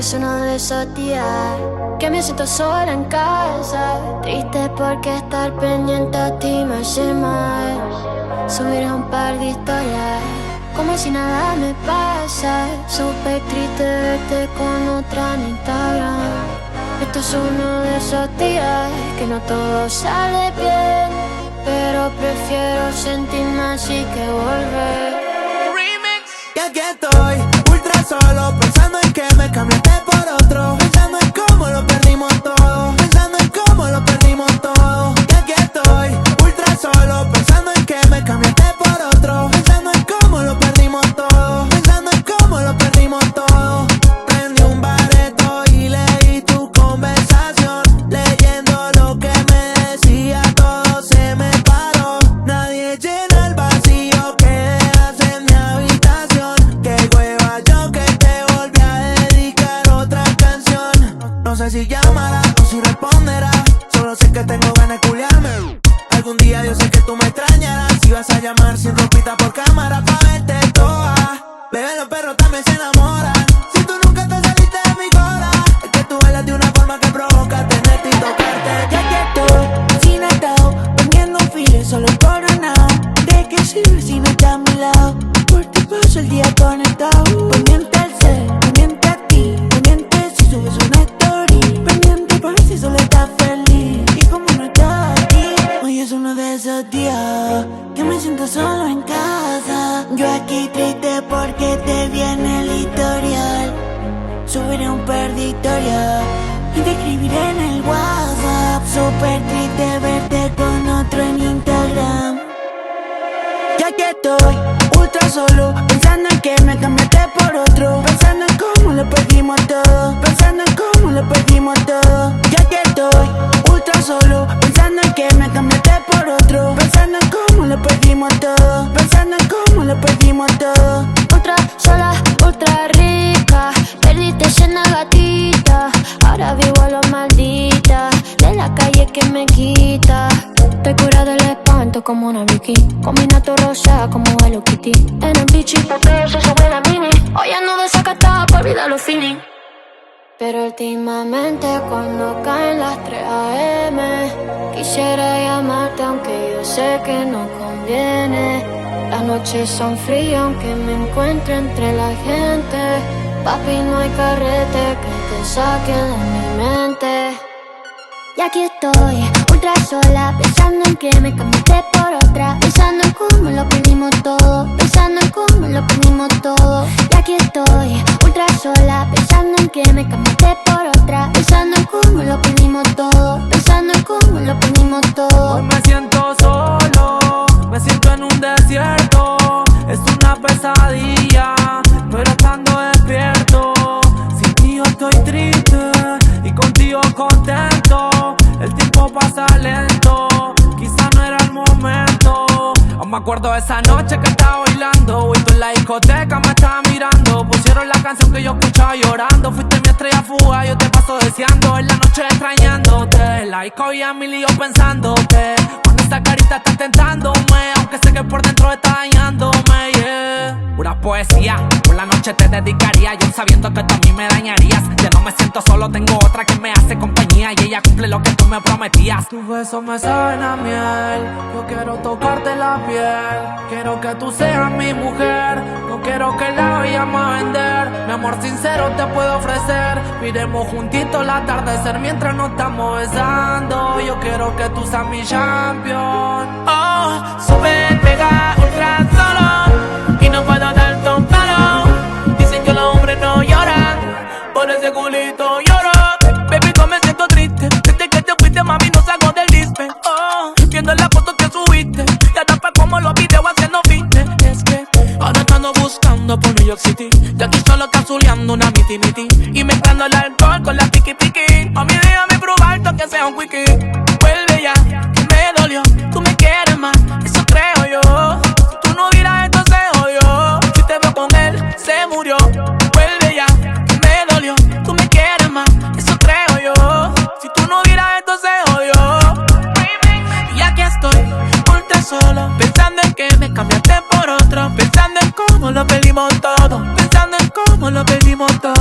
es uno de esos días que me siento sola en casa. Triste porque estar pendiente a ti me hace mal. Subir un par de historias como si nada me pasa. Súper triste verte con otra en Instagram. Esto es uno de esos días que no todo sale bien. Pero prefiero sentirme así que volver. Remix. Y aquí estoy, ultra solo, pensando en que me cambiaste Solo sé que tengo ganas de culiarme. Algún día yo sé que tú me extrañarás. Si vas a llamar sin ropita Subiré un par de historias y te escribiré en el WhatsApp. Súper triste verte con otro en Instagram. Ya que estoy ultra solo, pensando en que me cambiaste por otro. Pensando en cómo lo perdimos todo. Pensando en cómo lo perdimos todo. Ya que estoy ultra como una Vicky. Combina rosa como Hello Kitty. En el bichi, se sube la mini. Hoy ando desacatada por olvidar los feeling. Pero últimamente cuando caen las 3 a.m. Quisiera llamarte aunque yo sé que no conviene Las noches son frías aunque me encuentre entre la gente Papi no hay carrete que te saque de mi mente y aquí estoy, ultra sola, pensando en que me cambiaste por otra, pensando en cómo lo perdimos todo, pensando en cómo lo perdimos todo. Y aquí estoy, ultra sola, pensando en que me cambiaste por otra, pensando en cómo lo perdimos todo, pensando en cómo lo perdimos todo. Hoy me siento solo, me siento en un desierto. Es una pesadilla, pero estando despierto. Sin ti yo estoy triste y contigo contento. Pasa lento, quizá no era el momento. Aún me acuerdo de esa noche que estaba bailando. Y tú en la discoteca me estaba mirando. Pusieron la canción que yo escuchaba llorando. Fuiste mi estrella fuga, yo te paso deseando. En la noche extrañándote. La disco y a mi lío pensándote. Cuando esa carita está tentándome. Aunque sé que por dentro está dañándome, yeah. Pura poesía, noche te dedicaría. Yo sabiendo que tú a mí me dañarías. Ya no me siento solo, tengo otra que me hace compañía. Y ella cumple lo que tú me prometías. Tus besos me saben a miel. Yo quiero tocarte la piel. Quiero que tú seas mi mujer. No quiero que la vayamos a vender. Mi amor sincero te puedo ofrecer. Miremos juntitos el atardecer mientras nos estamos besando. Yo quiero que tú seas mi champion. Oh, ando por New York City. Y aquí solo cazuleando una miti miti. Y mezclando el alcohol con la tiki tiki. Mami, déjame probarte aunque sea un quickie Pensando en cómo lo perdimos todo